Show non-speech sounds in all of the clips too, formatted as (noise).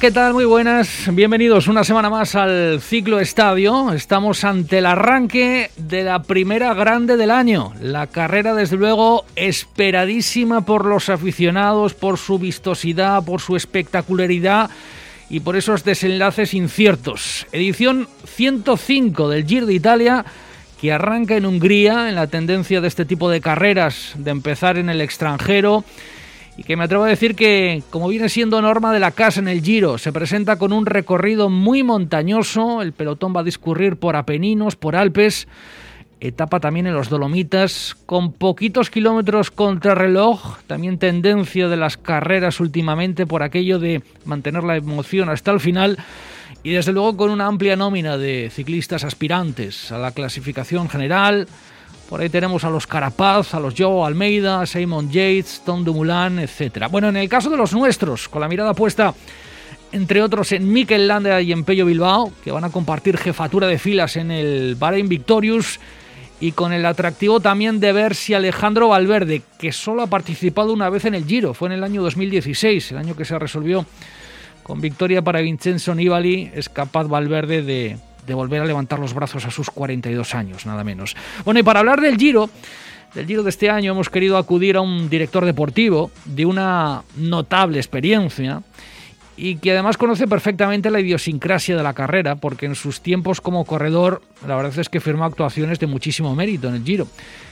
¿Qué tal? Muy buenas. Bienvenidos una semana más al Ciclo Estadio. Estamos ante el arranque de la primera grande del año. La carrera, desde luego, esperadísima por los aficionados, por su vistosidad, por su espectacularidad y por esos desenlaces inciertos. Edición 105 del Giro de Italia que arranca en Hungría en la tendencia de este tipo de carreras de empezar en el extranjero y que me atrevo a decir que, como viene siendo norma de la casa en el Giro, se presenta con un recorrido muy montañoso, el pelotón va a discurrir por Apeninos, por Alpes, etapa también en los Dolomitas, con poquitos kilómetros contra reloj, también tendencia de las carreras últimamente por aquello de mantener la emoción hasta el final, y desde luego con una amplia nómina de ciclistas aspirantes a la clasificación general, por ahí tenemos a los Carapaz, a los Joe Almeida, Simon Yates, Tom Dumoulin, etc. Bueno, en el caso de los nuestros, con la mirada puesta entre otros en Mikel Landa y en Pello Bilbao, que van a compartir jefatura de filas en el Bahrein Victorious, y con el atractivo también de ver si Alejandro Valverde, que solo ha participado una vez en el Giro, fue en el año 2016, el año que se resolvió con victoria para Vincenzo Nibali, es capaz Valverde de de volver a levantar los brazos a sus 42 años, nada menos. Bueno, y para hablar del Giro, del Giro de este año hemos querido acudir a un director deportivo de una notable experiencia y que además conoce perfectamente la idiosincrasia de la carrera, porque en sus tiempos como corredor, la verdad es que firmó actuaciones de muchísimo mérito en el Giro.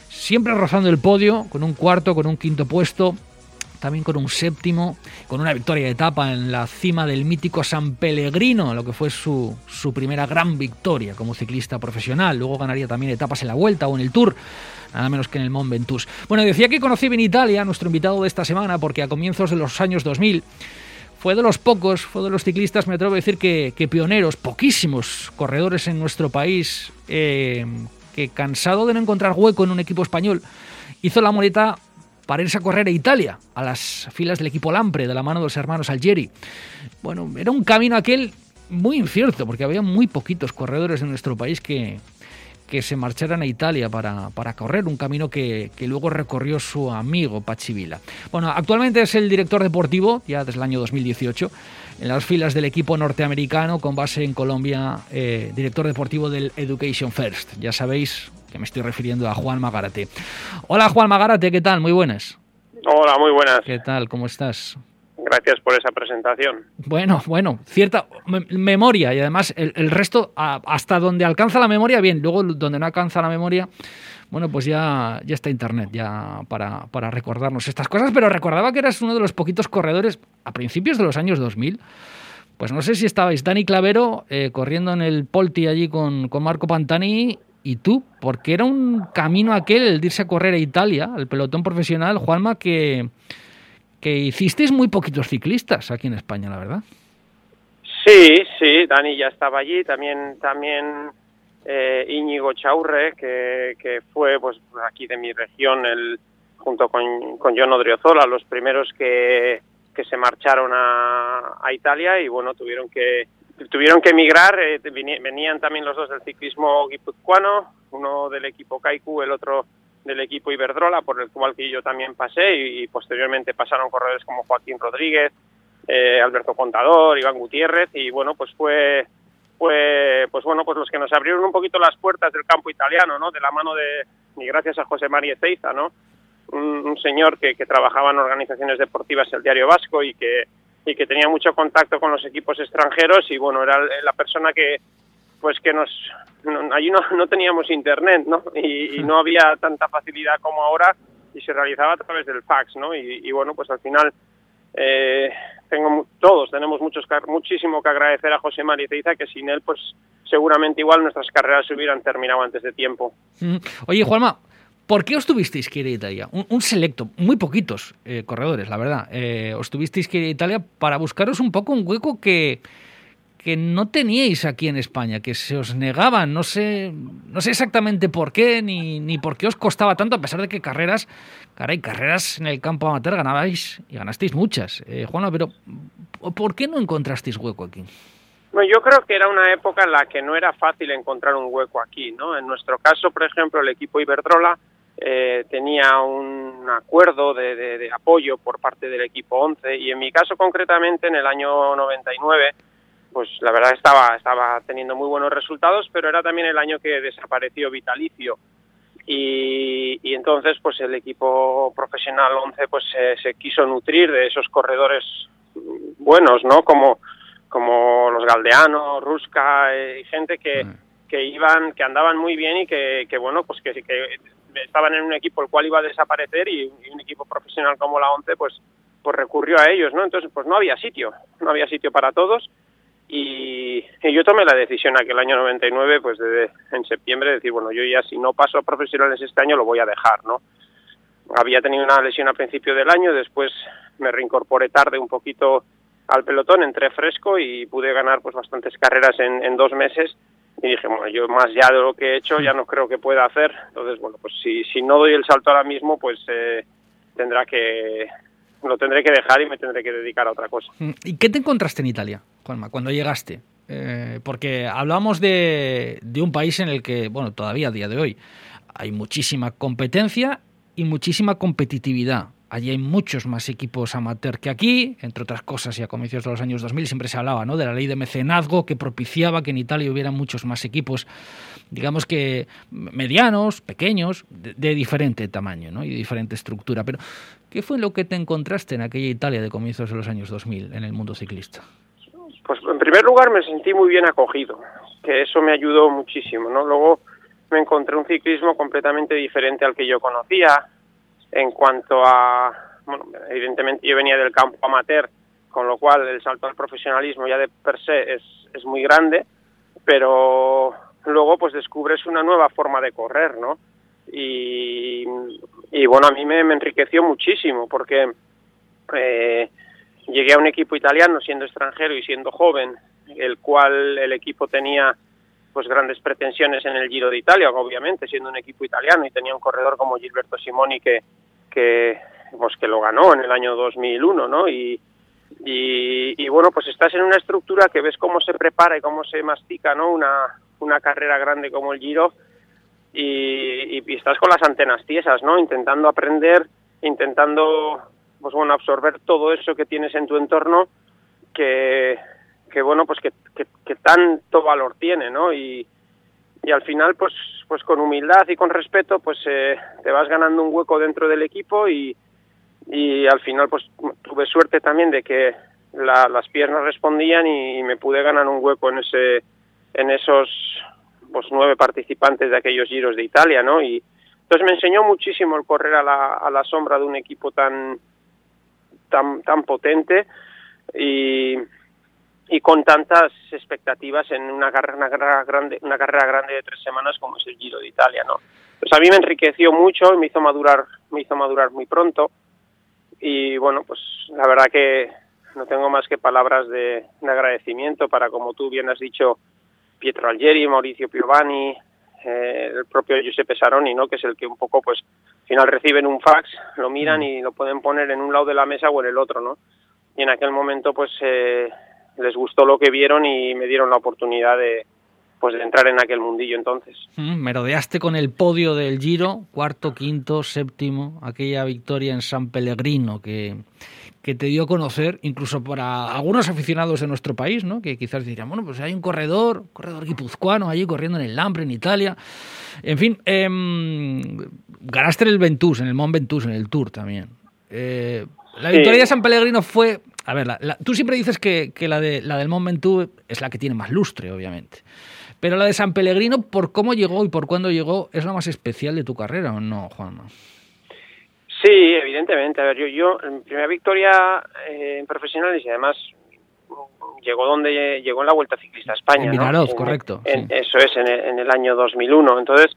Siempre rozando el podio, con un cuarto, con un quinto puesto, también con un séptimo, con una victoria de etapa en la cima del mítico San Pellegrino, lo que fue su, su primera gran victoria como ciclista profesional. Luego ganaría también etapas en la Vuelta o en el Tour nada menos que en el Mont Ventoux. Bueno, decía que conocí bien Italia, nuestro invitado de esta semana, porque a comienzos de los años 2000 fue de los pocos, fue de los ciclistas, me atrevo a decir que, pioneros, poquísimos corredores en nuestro país, eh, que cansado de no encontrar hueco en un equipo español, hizo la moleta para irse a correr a Italia, a las filas del equipo Lampre, de la mano de los hermanos Algeri. Bueno, era un camino aquel muy incierto, porque había muy poquitos corredores en nuestro país que, que se marcharan a Italia para, para correr, un camino que, que, luego recorrió su amigo Pachivila. Bueno, actualmente es el director deportivo, ya desde el año 2018, en las filas del equipo norteamericano con base en Colombia, eh, director deportivo del Education First. Ya sabéis, que me estoy refiriendo a Juan Magarate. Hola Juan Magarate, ¿qué tal? Muy buenas. Hola, muy buenas. ¿Qué tal? ¿Cómo estás? Gracias por esa presentación. Bueno, bueno, cierta memoria y además el, resto, hasta donde alcanza la memoria, bien, luego donde no alcanza la memoria, bueno, pues ya, ya está Internet ya para, para recordarnos estas cosas, pero recordaba que eras uno de los poquitos corredores a principios de los años 2000 pues no sé si estabais Dani Clavero eh, corriendo en el Polti allí con, con Marco Pantani y tú, porque era un camino aquel el de irse a correr a Italia, el pelotón profesional, Juanma, que, que hicisteis muy poquitos ciclistas aquí en España, la verdad. Sí, sí, Dani ya estaba allí, también, también eh, Íñigo Chaurre, que, que fue pues aquí de mi región, el, junto con, con John Odriozola, los primeros que, que se marcharon a, a Italia y bueno, tuvieron que tuvieron que emigrar, eh, venían también los dos del ciclismo guipuzcoano, uno del equipo Kaiku, el otro del equipo Iberdrola, por el cual que yo también pasé, y, posteriormente pasaron corredores como Joaquín Rodríguez, eh, Alberto Contador, Iván Gutiérrez, y bueno, pues fue, fue, pues bueno, pues los que nos abrieron un poquito las puertas del campo italiano, ¿no? De la mano de, y gracias a José María Ceiza, ¿no? Un, señor que, que trabajaba en organizaciones deportivas el Diario Vasco y que y que tenía mucho contacto con los equipos extranjeros y bueno, era la persona que pues que nos allí no, no teníamos internet, ¿no? Y, no había tanta facilidad como ahora y se realizaba a través del fax, ¿no? Y, bueno, pues al final eh, tengo todos tenemos muchos muchísimo que agradecer a José María Teiza que sin él pues seguramente igual nuestras carreras se hubieran terminado antes de tiempo. Mm. Oye, Juanma, ¿Por qué os tuvisteis que ir a Italia? Un, selecto, muy poquitos eh, corredores, la verdad. Eh, os tuvisteis que ir a Italia para buscaros un poco un hueco que, que no teníais aquí en España, que se os negaban, no sé, no sé exactamente por qué ni, ni por qué os costaba tanto, a pesar de que carreras, caray, carreras en el campo amateur ganabais y ganasteis muchas. Eh, Juana, pero ¿por qué no encontrasteis hueco aquí? Bueno, yo creo que era una época en la que no era fácil encontrar un hueco aquí, ¿no? En nuestro caso, por ejemplo, el equipo Iberdrola eh, tenía un acuerdo de, de, apoyo por parte del equipo 11 y en mi caso concretamente en el año 99 pues la verdad estaba estaba teniendo muy buenos resultados pero era también el año que desapareció Vitalicio. Y, y entonces pues el equipo profesional 11 pues se, se quiso nutrir de esos corredores buenos no como como los Galdeanos, Rusca eh, y gente que, que iban, que andaban muy bien y que, que bueno, pues que, que estaban en un equipo el cual iba a desaparecer y, un equipo profesional como la ONCE pues pues recurrió a ellos, ¿no? Entonces pues no había sitio, no había sitio para todos y, yo tomé la decisión aquel año 99 pues de, en septiembre de decir, bueno, yo ya si no paso a profesionales este año lo voy a dejar, ¿no? Había tenido una lesión a principio del año, después me reincorporé tarde un poquito al pelotón, entré fresco y pude ganar pues bastantes carreras en, en dos meses y dije, bueno, yo más ya de lo que he hecho ya no creo que pueda hacer. Entonces, bueno, pues si, si no doy el salto ahora mismo, pues eh, tendrá que lo tendré que dejar y me tendré que dedicar a otra cosa. Mm, ¿Y qué te encontraste en Italia, Juanma, cuando llegaste? Eh, porque hablamos de, un país en el que, bueno, todavía a día de hoy hay muchísima competencia y muchísima competitividad. Allí hay muchos más equipos amateur que aquí, entre otras cosas, y a comienzos de los años 2000 siempre se hablaba ¿no? de la ley de mecenazgo que propiciaba que en Italia hubiera muchos más equipos, digamos que medianos, pequeños, de, de diferente tamaño ¿no? y de diferente estructura. Pero, ¿qué fue lo que te encontraste en aquella Italia de comienzos de los años 2000 en el mundo ciclista? Pues en primer lugar me sentí muy bien acogido, que eso me ayudó muchísimo, ¿no? Luego me encontré un ciclismo completamente diferente al que yo conocía, en cuanto a, bueno, evidentemente yo venía del campo amateur, con lo cual el salto al profesionalismo ya de per se es, es muy grande, pero luego pues descubres una nueva forma de correr, ¿no? Y, y bueno, a mí me, enriqueció muchísimo porque eh, llegué a un equipo italiano siendo extranjero y siendo joven, el cual el equipo tenía pues grandes pretensiones en el Giro de Italia, obviamente, siendo un equipo italiano y tenía un corredor como Gilberto Simoni que, que pues que lo ganó en el año 2001, ¿no? Y, y, y, bueno, pues estás en una estructura que ves cómo se prepara y cómo se mastica, ¿no? Una, una carrera grande como el Giro y, estás con las antenas tiesas, ¿no? Intentando aprender, intentando, pues bueno, absorber todo eso que tienes en tu entorno que, que bueno, pues que, que, que tanto valor tiene, ¿no? Y, y al final pues pues con humildad y con respeto pues eh, te vas ganando un hueco dentro del equipo y, y al final pues tuve suerte también de que la, las piernas respondían y, y, me pude ganar un hueco en ese en esos pues nueve participantes de aquellos giros de Italia no y entonces me enseñó muchísimo el correr a la, a la sombra de un equipo tan tan tan potente y y con tantas expectativas en una carrera, una carrera grande una carrera grande de tres semanas como es el Giro de Italia no pues a mí me enriqueció mucho me hizo madurar me hizo madurar muy pronto. Y bueno pues la verdad que no tengo más que palabras de, de agradecimiento para como tú bien has dicho Pietro Algeri Mauricio Piovani eh, el propio Giuseppe Saroni no que es el que un poco pues al final reciben un fax lo miran y lo pueden poner en un lado de la mesa o en el otro no y en aquel momento pues eh, les gustó lo que vieron y me dieron la oportunidad de pues de entrar en aquel mundillo entonces. Mm, merodeaste con el podio del Giro, cuarto, quinto, séptimo, aquella victoria en San Pellegrino que, que te dio a conocer, incluso para algunos aficionados de nuestro país, ¿no? que quizás dirían, bueno, pues hay un corredor, corredor guipuzcoano allí corriendo en el Lampre, en Italia. En fin, eh, ganaste en el Ventus, en el Mont Ventus, en el Tour también. Eh, la victoria sí. de San Pellegrino fue a ver, la, la, tú siempre dices que, que, la, de, la del Mont Ventoux es la que tiene más lustre, obviamente. Pero la de San Pellegrino, por cómo llegó y por cuándo llegó, ¿es la más especial de tu carrera o no, Juanma? Sí, evidentemente. A ver, yo, yo en primera victoria eh, en profesionales y además llegó donde llegó en la Vuelta Ciclista a España. En Vinaroz, ¿no? correcto. En, sí. Eso es, en el, en el año 2001. Entonces,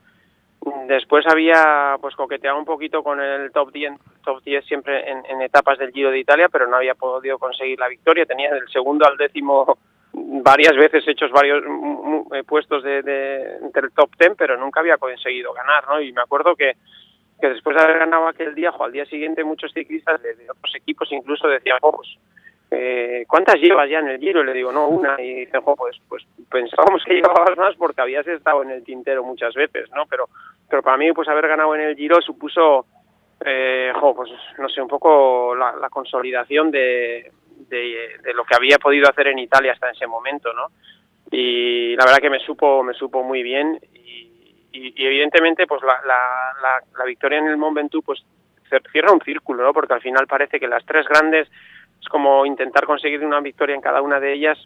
Después había pues coqueteado un poquito con el top 10, top 10 siempre en, en, etapas del Giro de Italia, pero no había podido conseguir la victoria. Tenía del segundo al décimo varias veces hechos varios eh, puestos de, de, entre el top ten, pero nunca había conseguido ganar, ¿no? Y me acuerdo que, que después de haber ganado aquel día, o al día siguiente, muchos ciclistas de, otros equipos incluso decían, oh, pues, eh, ¿cuántas llevas ya en el Giro? Y le digo, no, una. Y dicen, oh, pues, pues pensábamos que (laughs) llevabas más porque habías estado en el tintero muchas veces, ¿no? Pero, pero para mí, pues haber ganado en el Giro supuso, eh, jo, pues no sé, un poco la, consolidación de, de, lo que había podido hacer en Italia hasta ese momento, ¿no? Y la verdad que me supo, me supo muy bien y, y evidentemente pues la, la, la, la, victoria en el Mont Ventoux pues cierra un círculo, ¿no? Porque al final parece que las tres grandes es como intentar conseguir una victoria en cada una de ellas.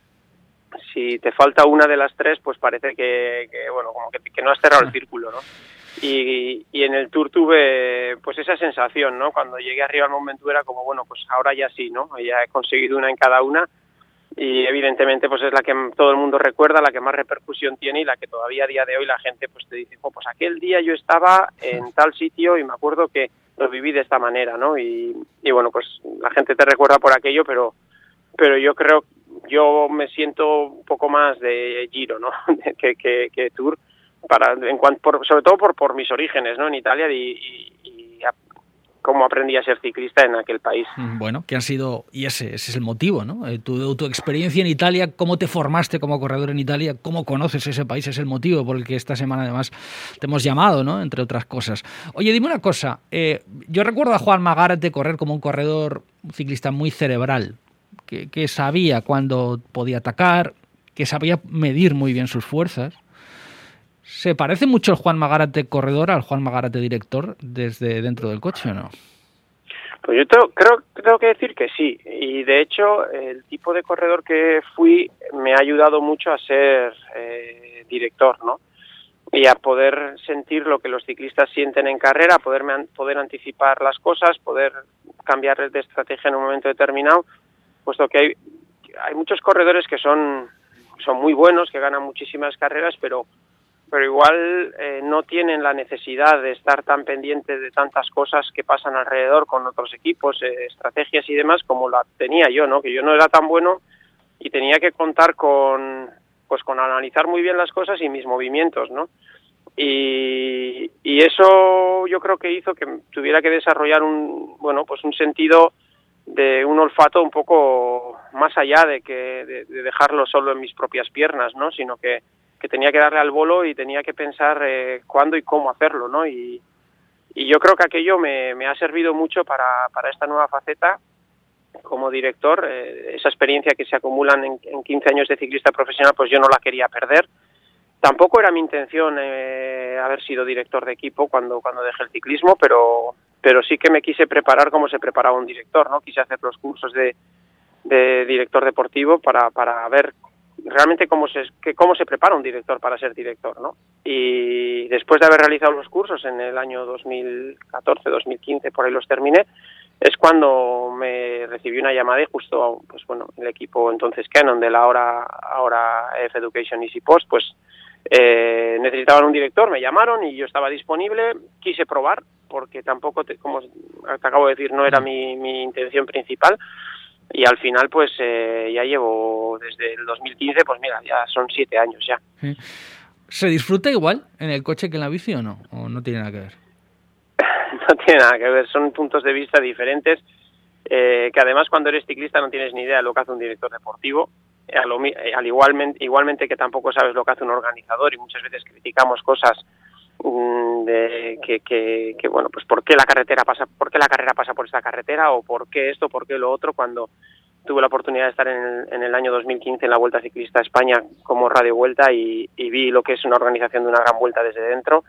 Si te falta una de las tres, pues parece que, que bueno, como que, que no has cerrado el círculo, ¿no? Y, y, en el Tour tuve pues esa sensación, ¿no? Cuando llegué arriba al momento era como, bueno, pues ahora ya sí, ¿no? Ya he conseguido una en cada una y evidentemente pues es la que todo el mundo recuerda, la que más repercusión tiene y la que todavía a día de hoy la gente pues te dice, oh, pues aquel día yo estaba en tal sitio y me acuerdo que lo viví de esta manera, ¿no? Y, y bueno, pues la gente te recuerda por aquello, pero pero yo creo, yo me siento un poco más de Giro, ¿no? (laughs) que, que, que Tour para en cuanto por, sobre todo por por mis orígenes no en Italia y, y, cómo aprendí a ser ciclista en aquel país. Bueno que han sido y ese, ese es el motivo no eh, tu, tu experiencia en Italia cómo te formaste como corredor en Italia cómo conoces ese país es el motivo por el que esta semana además te hemos llamado no entre otras cosas. Oye dime una cosa eh, yo recuerdo a Juan Magárate correr como un corredor un ciclista muy cerebral que, que sabía cuándo podía atacar que sabía medir muy bien sus fuerzas ¿Se parece mucho el Juan Magarate corredor al Juan Magarate director desde dentro del coche o no? Pues yo creo, tengo que decir que sí. Y de hecho, el tipo de corredor que fui me ha ayudado mucho a ser eh, director, ¿no? Y a poder sentir lo que los ciclistas sienten en carrera, poderme, poder anticipar las cosas, poder cambiar de estrategia en un momento determinado, puesto que hay, hay muchos corredores que son, son muy buenos, que ganan muchísimas carreras, pero pero igual eh, no tienen la necesidad de estar tan pendientes de tantas cosas que pasan alrededor con otros equipos, eh, estrategias y demás como la tenía yo, ¿no? Que yo no era tan bueno y tenía que contar con pues con analizar muy bien las cosas y mis movimientos, ¿no? Y, eso yo creo que hizo que tuviera que desarrollar un bueno pues un sentido de un olfato un poco más allá de que de dejarlo solo en mis propias piernas, ¿no? Sino que que tenía que darle al bolo y tenía que pensar eh, cuándo y cómo hacerlo, ¿no? Y, y yo creo que aquello me, me ha servido mucho para, para esta nueva faceta como director. Eh, esa experiencia que se acumulan en, en 15 años de ciclista profesional, pues yo no la quería perder. Tampoco era mi intención eh, haber sido director de equipo cuando, cuando dejé el ciclismo, pero, pero sí que me quise preparar como se preparaba un director, ¿no? Quise hacer los cursos de, de director deportivo para, para ver realmente cómo se, que cómo se prepara un director para ser director, ¿no? Y después de haber realizado los cursos en el año 2014, 2015, por ahí los terminé, es cuando me recibí una llamada y justo, pues bueno, el equipo entonces Canon de la ahora, ahora F Education Easy Post, pues eh, necesitaban un director, me llamaron y yo estaba disponible, quise probar, porque tampoco, te, como te acabo de decir, no era mi, mi intención principal, y al final pues eh, ya llevo desde el 2015 pues mira ya son siete años ya. Se disfruta igual en el coche que en la bici o no o no tiene nada que ver (laughs) no tiene nada que ver son puntos de vista diferentes. Eh, que además cuando eres ciclista no tienes ni idea de lo que hace un director deportivo. Eh, al, al igualmente igualmente que tampoco sabes lo que hace un organizador y muchas veces criticamos cosas de que, que, que, bueno pues por qué la carretera pasa por qué la carrera pasa por esta carretera o por qué esto por qué lo otro cuando tuve la oportunidad de estar en el, en el año 2015 en la Vuelta Ciclista a España como Radio Vuelta y, y vi lo que es una organización de una gran vuelta desde dentro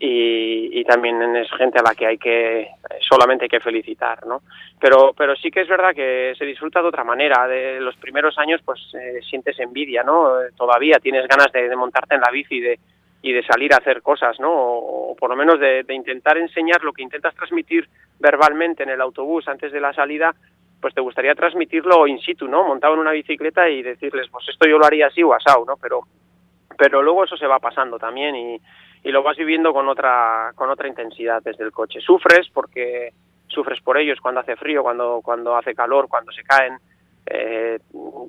y, y también es gente a la que hay que solamente hay que felicitar no pero pero sí que es verdad que se disfruta de otra manera de los primeros años pues eh, sientes envidia no todavía tienes ganas de, de montarte en la bici de y de salir a hacer cosas, ¿no? O, por lo menos de, de, intentar enseñar lo que intentas transmitir verbalmente en el autobús antes de la salida, pues te gustaría transmitirlo in situ, ¿no? Montado en una bicicleta y decirles, pues esto yo lo haría así o asado, ¿no? Pero, pero luego eso se va pasando también y, y lo vas viviendo con otra, con otra intensidad desde el coche. Sufres porque sufres por ellos cuando hace frío, cuando, cuando hace calor, cuando se caen, eh,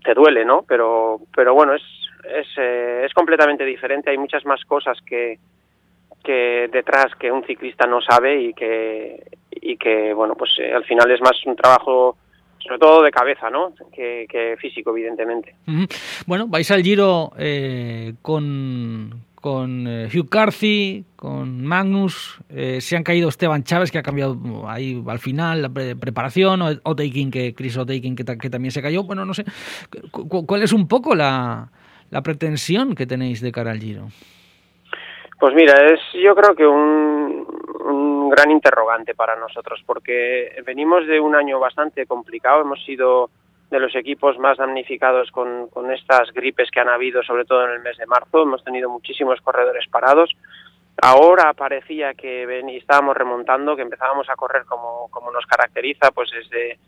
te duele, ¿no? Pero, pero bueno, es, es, eh, es completamente diferente. Hay muchas más cosas que, que detrás que un ciclista no sabe y que, y que bueno, pues eh, al final es más un trabajo sobre todo de cabeza, ¿no? Que, que físico, evidentemente. Bueno, vais al Giro eh, con, con eh, Hugh Carthy, con Magnus, eh, se han caído Esteban Chávez, que ha cambiado ahí al final la preparación, o que Chris O'Taking, que, que también se cayó. Bueno, no sé, ¿cuál es un poco la, la pretensión que tenéis de cara al Giro? Pues mira, es yo creo que un, gran interrogante para nosotros, porque venimos de un año bastante complicado, hemos sido de los equipos más damnificados con, estas gripes que han habido, sobre todo en el mes de marzo. Hemos tenido muchísimos corredores parados. Ahora parecía que estábamos remontando, que empezábamos a correr como, como nos caracteriza, pues desde,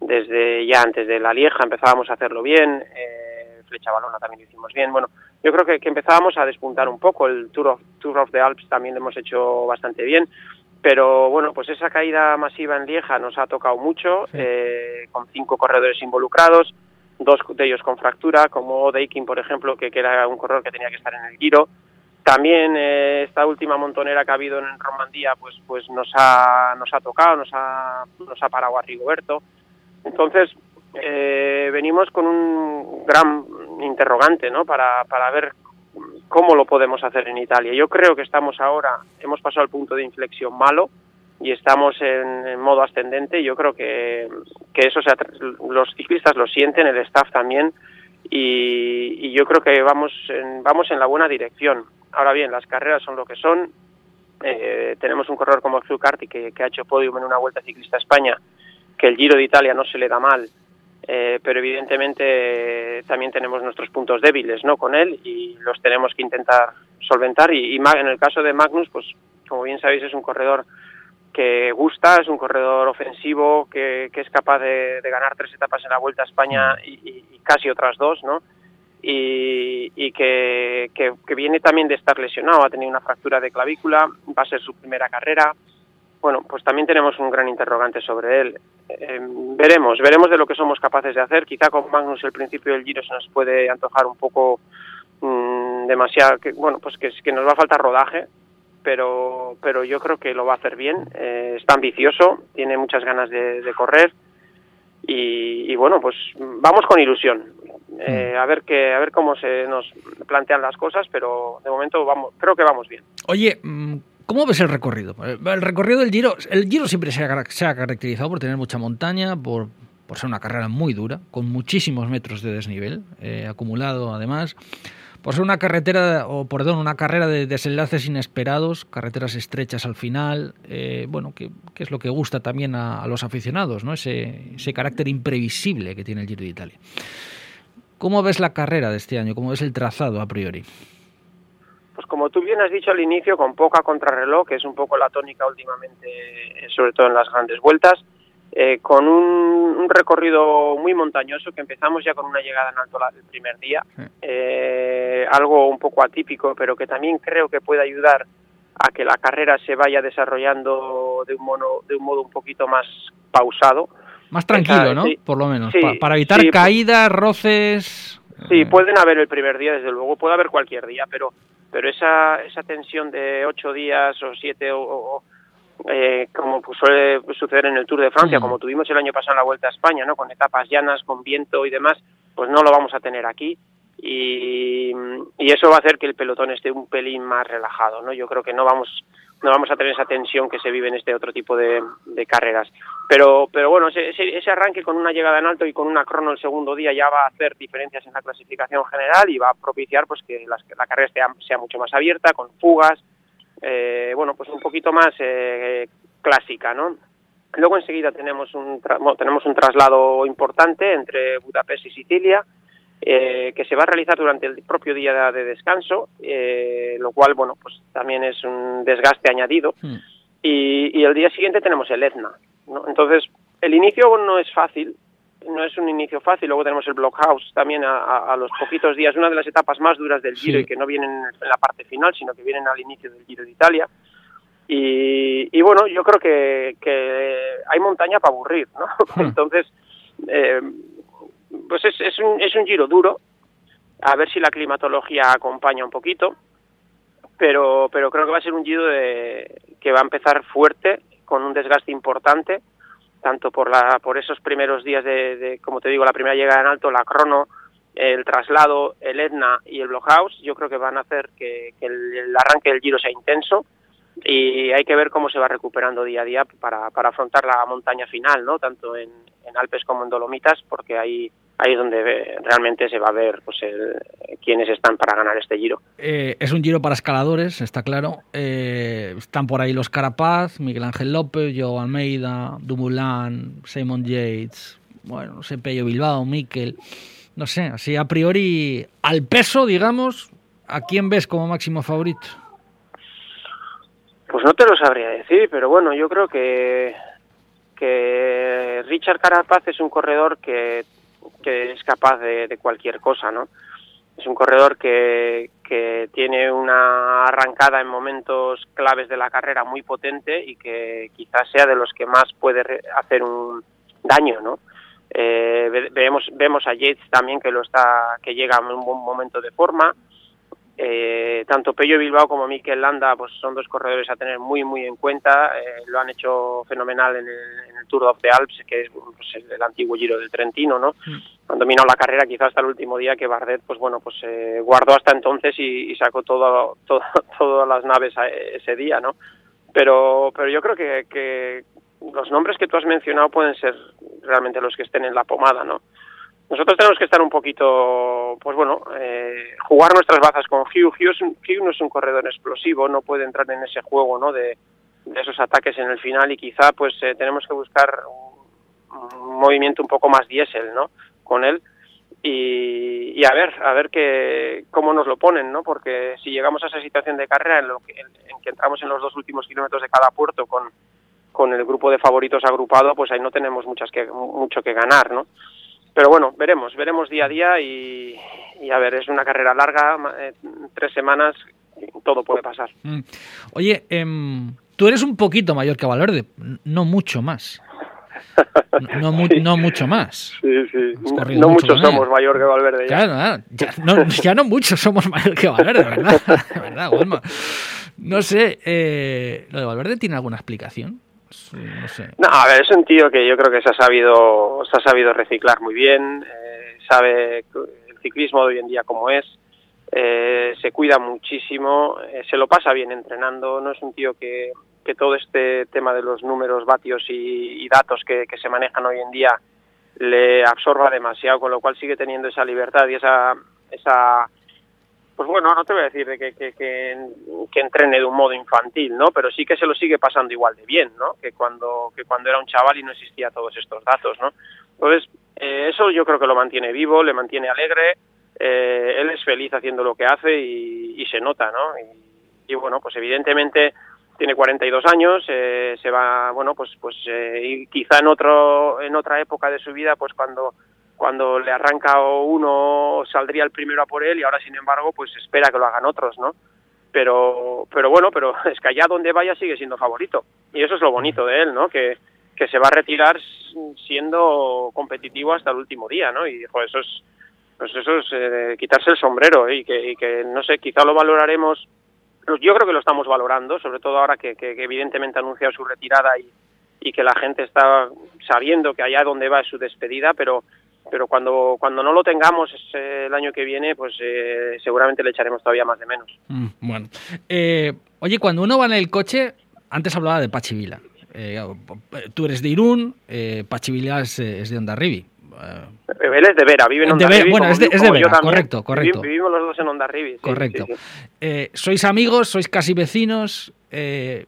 desde ya antes de la Lieja empezábamos a hacerlo bien, eh, Flecha Balona también lo hicimos bien. Bueno, yo creo que, que empezábamos a despuntar un poco, el Tour of, Tour of the Alps también lo hemos hecho bastante bien pero bueno, pues esa caída masiva en Lieja nos ha tocado mucho, eh, con cinco corredores involucrados, dos de ellos con fractura, como Deikin, por ejemplo, que, era un corredor que tenía que estar en el Giro. También eh, esta última montonera que ha habido en Romandía, pues, pues nos ha, nos ha tocado, nos ha, nos ha parado a Rigoberto. Entonces, eh, venimos con un gran interrogante, ¿no? Para, para ver cómo lo podemos hacer en Italia. Yo creo que estamos ahora, hemos pasado al punto de inflexión malo y estamos en, modo ascendente. Yo creo que, que eso los ciclistas lo sienten, el staff también, y, yo creo que vamos en, vamos en la buena dirección. Ahora bien, las carreras son lo que son. Eh, tenemos un corredor como Zucarti que, que ha hecho podium en una Vuelta Ciclista a España, que el Giro de Italia no se le da mal eh, pero evidentemente también tenemos nuestros puntos débiles no con él y los tenemos que intentar solventar. Y, en el caso de Magnus pues como bien sabéis es un corredor que gusta es un corredor ofensivo que, es capaz de, ganar tres etapas en la Vuelta a España y, casi otras dos no y, que, que viene también de estar lesionado ha tenido una fractura de clavícula va a ser su primera carrera bueno, pues también tenemos un gran interrogante sobre él. Eh, veremos, veremos de lo que somos capaces de hacer. Quizá con Magnus el principio del Giro se nos puede antojar un poco mm, demasiado, que, bueno, pues que, que, nos va a faltar rodaje, pero, pero yo creo que lo va a hacer bien. Eh, está ambicioso, tiene muchas ganas de, correr y, bueno, pues vamos con ilusión. Eh, mm. a ver que a ver cómo se nos plantean las cosas, pero de momento vamos, creo que vamos bien. Oye, mm, ¿Cómo ves el recorrido? El recorrido del Giro, el Giro siempre se ha, caracterizado por tener mucha montaña, por, ser una carrera muy dura, con muchísimos metros de desnivel eh, acumulado además, por ser una carretera, o perdón, una carrera de desenlaces inesperados, carreteras estrechas al final, eh, bueno, que, es lo que gusta también a, los aficionados, ¿no? Ese, ese carácter imprevisible que tiene el Giro de Italia. ¿Cómo ves la carrera de este año? ¿Cómo ves el trazado a priori? Pues como tú bien has dicho al inicio, con poca contrarreloj, que es un poco la tónica últimamente, eh, sobre todo en las grandes vueltas, eh, con un, recorrido muy montañoso, que empezamos ya con una llegada en alto el primer día, eh, algo un poco atípico, pero que también creo que puede ayudar a que la carrera se vaya desarrollando de un, modo, de un modo un poquito más pausado. Más tranquilo, ¿no? Por lo menos, para evitar caídas, roces... Sí, pueden haber el primer día, desde luego, puede haber cualquier día, pero pero esa, esa tensión de ocho días o siete o, eh, como suele suceder en el Tour de Francia, mm. como tuvimos el año pasado en la Vuelta a España, ¿no? Con etapas llanas, con viento y demás, pues no lo vamos a tener aquí y, y eso va a hacer que el pelotón esté un pelín más relajado, ¿no? Yo creo que no vamos no vamos a tener esa tensión que se vive en este otro tipo de, carreras. Pero, pero bueno, ese, ese, arranque con una llegada en alto y con una crono el segundo día ya va a hacer diferencias en la clasificación general y va a propiciar pues que la carrera sea, sea, mucho más abierta, con fugas, eh, bueno, pues un poquito más eh, clásica, ¿no? Luego enseguida tenemos un, tenemos un traslado importante entre Budapest y Sicilia, eh, que se va a realizar durante el propio día de descanso, eh, lo cual, bueno, pues también es un desgaste añadido. Hmm. Y, el día siguiente tenemos el Etna. Entonces, el inicio no es fácil, no es un inicio fácil. Luego tenemos el Blockhouse también a, los poquitos días, una de las etapas más duras del Giro y que no vienen en la parte final, sino que vienen al inicio del Giro de Italia. Y, bueno, yo creo que, hay montaña para aburrir, ¿no? Hmm. (laughs) Entonces, eh, pues es, es, un, es un giro duro, a ver si la climatología acompaña un poquito, pero, pero creo que va a ser un giro de, que va a empezar fuerte, con un desgaste importante, tanto por, la, por esos primeros días de, de, como te digo, la primera llegada en alto, la crono, el traslado, el Etna y el Blockhouse, yo creo que van a hacer que, el, arranque del Giro sea intenso y hay que ver cómo se va recuperando día a día para, para afrontar la montaña final, ¿no? Tanto en, en Alpes como en Dolomitas, porque ahí ahí es donde realmente se va a ver pues el, quiénes están para ganar este giro. Eh, es un giro para escaladores, está claro. Eh, están por ahí los Carapaz, Miguel Ángel López, Joe Almeida, Dumoulin, Simon Yates, bueno, no sé, Pello Bilbao, Miquel. No sé, así a priori, al peso, digamos, ¿a quién ves como máximo favorito? Pues no te lo sabría decir, pero bueno, yo creo que, que Richard Carapaz es un corredor que que es capaz de, cualquier cosa, ¿no? Es un corredor que, que tiene una arrancada en momentos claves de la carrera muy potente y que quizás sea de los que más puede hacer un daño, ¿no? Eh, vemos, vemos a Yates también que lo está, que llega en un buen momento de forma. Eh, tanto Pello Bilbao como Mikel Landa pues son dos corredores a tener muy muy en cuenta. Eh, lo han hecho fenomenal en el, en el, Tour of the Alps que es pues, el, antiguo Giro del Trentino no mm. han dominado la carrera quizás hasta el último día que Bardet pues bueno pues eh, guardó hasta entonces y, y sacó todo, todo, (laughs) todas las naves a ese día no pero pero yo creo que, que los nombres que tú has mencionado pueden ser realmente los que estén en la pomada no nosotros tenemos que estar un poquito, pues bueno, eh, jugar nuestras bazas con Hugh. Hugh, es un, Hugh, no es un corredor explosivo, no puede entrar en ese juego, ¿no? De, esos ataques en el final y quizá, pues, eh, tenemos que buscar un, movimiento un poco más diésel, ¿no? Con él y, y, a ver, a ver que cómo nos lo ponen, ¿no? Porque si llegamos a esa situación de carrera en, lo que, en que entramos en los dos últimos kilómetros de cada puerto con con el grupo de favoritos agrupado, pues ahí no tenemos muchas que, mucho que ganar, ¿no? Pero bueno, veremos, veremos día a día y, y a ver, es una carrera larga, eh, tres semanas, todo puede pasar. Mm. Oye, eh, tú eres un poquito mayor que Valverde, no mucho más. No, mu (laughs) sí. no mucho más. Sí, sí. No mucho muchos somos mayor que Valverde. Ya, claro, ya, no, (laughs) ya no muchos somos mayor que Valverde, ¿verdad? (laughs) ¿verdad Juanma? No sé, eh, ¿lo de Valverde tiene alguna explicación? No sé. No, a ver, es un tío que yo creo que se ha sabido, se ha sabido reciclar muy bien, eh, sabe el ciclismo de hoy en día como es, eh, se cuida muchísimo, eh, se lo pasa bien entrenando, no es un tío que, que todo este tema de los números, vatios y, y datos que, que, se manejan hoy en día le absorba demasiado, con lo cual sigue teniendo esa libertad y esa, esa pues bueno, no te voy a decir de que, que, que, entrene de un modo infantil, ¿no? Pero sí que se lo sigue pasando igual de bien, ¿no? Que cuando, que cuando era un chaval y no existía todos estos datos, ¿no? Entonces, eh, eso yo creo que lo mantiene vivo, le mantiene alegre, eh, él es feliz haciendo lo que hace y, y se nota, ¿no? Y, y, bueno, pues evidentemente tiene 42 años, eh, se va, bueno, pues, pues eh, y quizá en otro, en otra época de su vida, pues cuando cuando le arranca uno saldría el primero a por él y ahora sin embargo pues espera que lo hagan otros, ¿no? Pero, pero bueno, pero (laughs) es que allá donde vaya sigue siendo favorito y eso es lo bonito de él, ¿no? Que, que se va a retirar siendo competitivo hasta el último día, ¿no? Y dijo, eso es, pues eso es eh, quitarse el sombrero ¿eh? y, que, no sé, quizá lo valoraremos, yo creo que lo estamos valorando, sobre todo ahora que, que, que evidentemente ha anunciado su retirada y, y que la gente está sabiendo que allá donde va es su despedida, pero pero cuando, cuando no lo tengamos eh, el año que viene, pues eh, seguramente le echaremos todavía más de menos. Mm, bueno, eh, oye, cuando uno va en el coche, antes hablaba de Pachivila. Eh, tú eres de Irún, eh, Pachivila es, es de Ondarribi. Él es de Vera, vive en Ondarribi. Bueno, es de, es de Vera, correcto, correcto. Vivimos los dos en Ondarribi. Sí, correcto. Sí, sí. Eh, sois amigos, sois casi vecinos. Eh,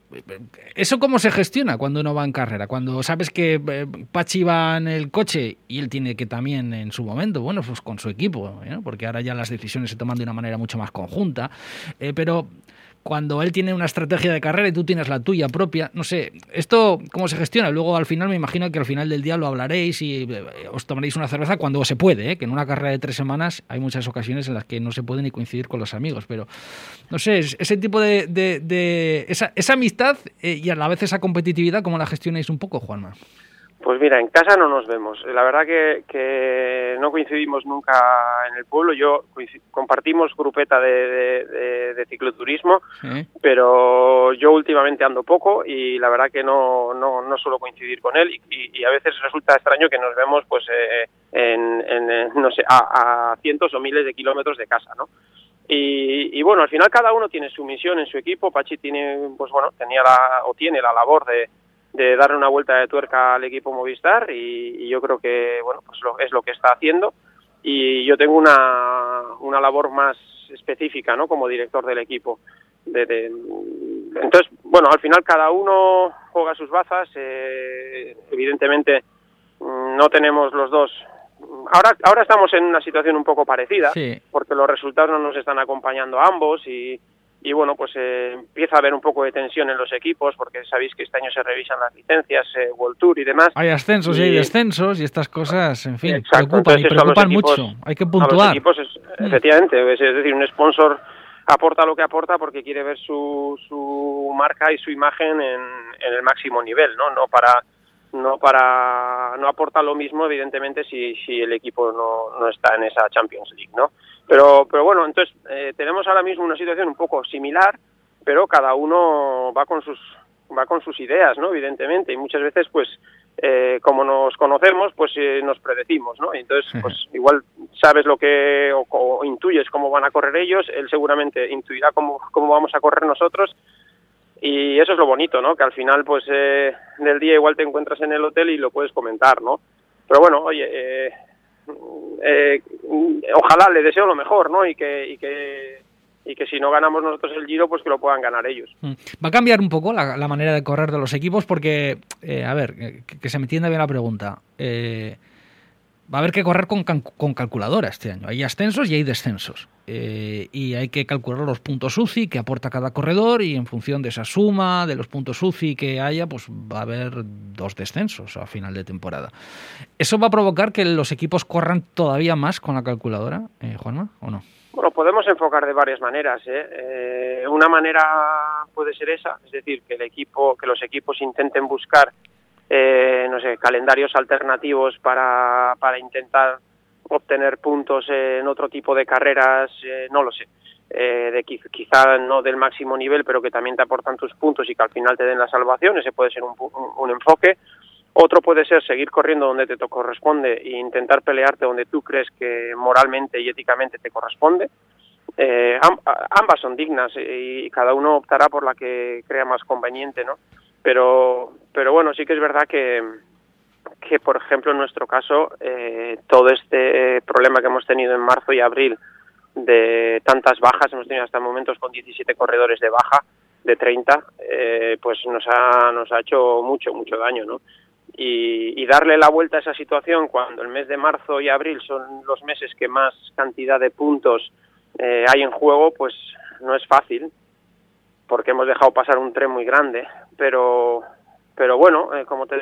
¿Eso cómo se gestiona cuando uno va en carrera? Cuando sabes que eh, Pachi va en el coche y él tiene que también en su momento, bueno, pues con su equipo, porque ahora ya las decisiones se toman de una manera mucho más conjunta, eh, pero cuando él tiene una estrategia de carrera y tú tienes la tuya propia, no sé, esto cómo se gestiona. Luego al final me imagino que al final del día lo hablaréis y eh, os tomaréis una cerveza cuando se puede, ¿eh? que en una carrera de tres semanas hay muchas ocasiones en las que no se puede ni coincidir con los amigos, pero no sé, ese tipo de, de, esa, esa, amistad eh, y a la vez esa competitividad, ¿cómo la gestionáis un poco, Juanma? Pues mira, en casa no nos vemos. La verdad que, que no coincidimos nunca en el pueblo. Yo compartimos grupeta de, de, cicloturismo, pero yo últimamente ando poco y la verdad que no, no, no suelo coincidir con él y, a veces resulta extraño que nos vemos pues eh, en, en, no sé, a, a, cientos o miles de kilómetros de casa, ¿no? Y, y, bueno, al final cada uno tiene su misión en su equipo. Pachi tiene, pues bueno, tenía la, o tiene la labor de de darle una vuelta de tuerca al equipo Movistar y, yo creo que bueno pues lo, es lo que está haciendo. Y yo tengo una, una labor más específica no como director del equipo. De, entonces bueno al final cada uno juega sus bazas. Eh, evidentemente mm, no tenemos los dos. Ahora ahora estamos en una situación un poco parecida porque los resultados no nos están acompañando a ambos y y bueno, pues eh, empieza a haber un poco de tensión en los equipos porque sabéis que este año se revisan las licencias, eh, World Tour y demás. Hay ascensos y, hay descensos y estas cosas, en fin, preocupan y preocupan mucho. Hay que puntuar. equipos mm. Efectivamente, es, decir, un sponsor aporta lo que aporta porque quiere ver su, su marca y su imagen en, en el máximo nivel, ¿no? No para no para no aporta lo mismo evidentemente si, si el equipo no, no está en esa Champions League no pero pero bueno entonces eh, tenemos ahora mismo una situación un poco similar pero cada uno va con sus va con sus ideas no evidentemente. Y muchas veces pues eh, como nos conocemos pues eh, nos predecimos no y entonces pues igual sabes lo que o, o, intuyes cómo van a correr ellos él seguramente intuirá cómo cómo vamos a correr nosotros. Y eso es lo bonito, ¿no? Que al final, pues, eh, del día igual te encuentras en el hotel y lo puedes comentar, ¿no? Pero bueno, oye, eh, ojalá le deseo lo mejor, ¿no? Y que, y que y que si no ganamos nosotros el Giro, pues que lo puedan ganar ellos. Mm. Va a cambiar un poco la, manera de correr de los equipos porque, eh, a ver, que, que, se me entienda bien la pregunta. Eh, va a haber que correr con, con, calculadora este año. Hay ascensos y hay descensos. Eh, y hay que calcular los puntos UCI que aporta cada corredor y en función de esa suma de los puntos UCI que haya, pues va a haber dos descensos a final de temporada. ¿Eso va a provocar que los equipos corran todavía más con la calculadora, eh, Juanma, o no? Bueno, podemos enfocar de varias maneras. ¿eh? una manera puede ser esa, es decir, que el equipo, que los equipos intenten buscar eh, no sé, calendarios alternativos para, para intentar obtener puntos en otro tipo de carreras, eh, no lo sé. Eh, de quizá no del máximo nivel, pero que también te aportan tus puntos y que al final te den la salvación, ese puede ser un, un, enfoque. Otro puede ser seguir corriendo donde te corresponde e intentar pelearte donde tú crees que moralmente y éticamente te corresponde. Eh, ambas son dignas y cada uno optará por la que crea más conveniente, ¿no? Pero, pero bueno, sí que es verdad que, que por ejemplo, en nuestro caso, eh, todo este problema que hemos tenido en marzo y abril de tantas bajas, hemos tenido hasta momentos con 17 corredores de baja, de 30, eh, pues nos ha, nos ha hecho mucho, mucho daño, ¿no? Y, y, darle la vuelta a esa situación cuando el mes de marzo y abril son los meses que más cantidad de puntos eh, hay en juego, pues no es fácil porque hemos dejado pasar un tren muy grande, pero pero bueno, eh, como te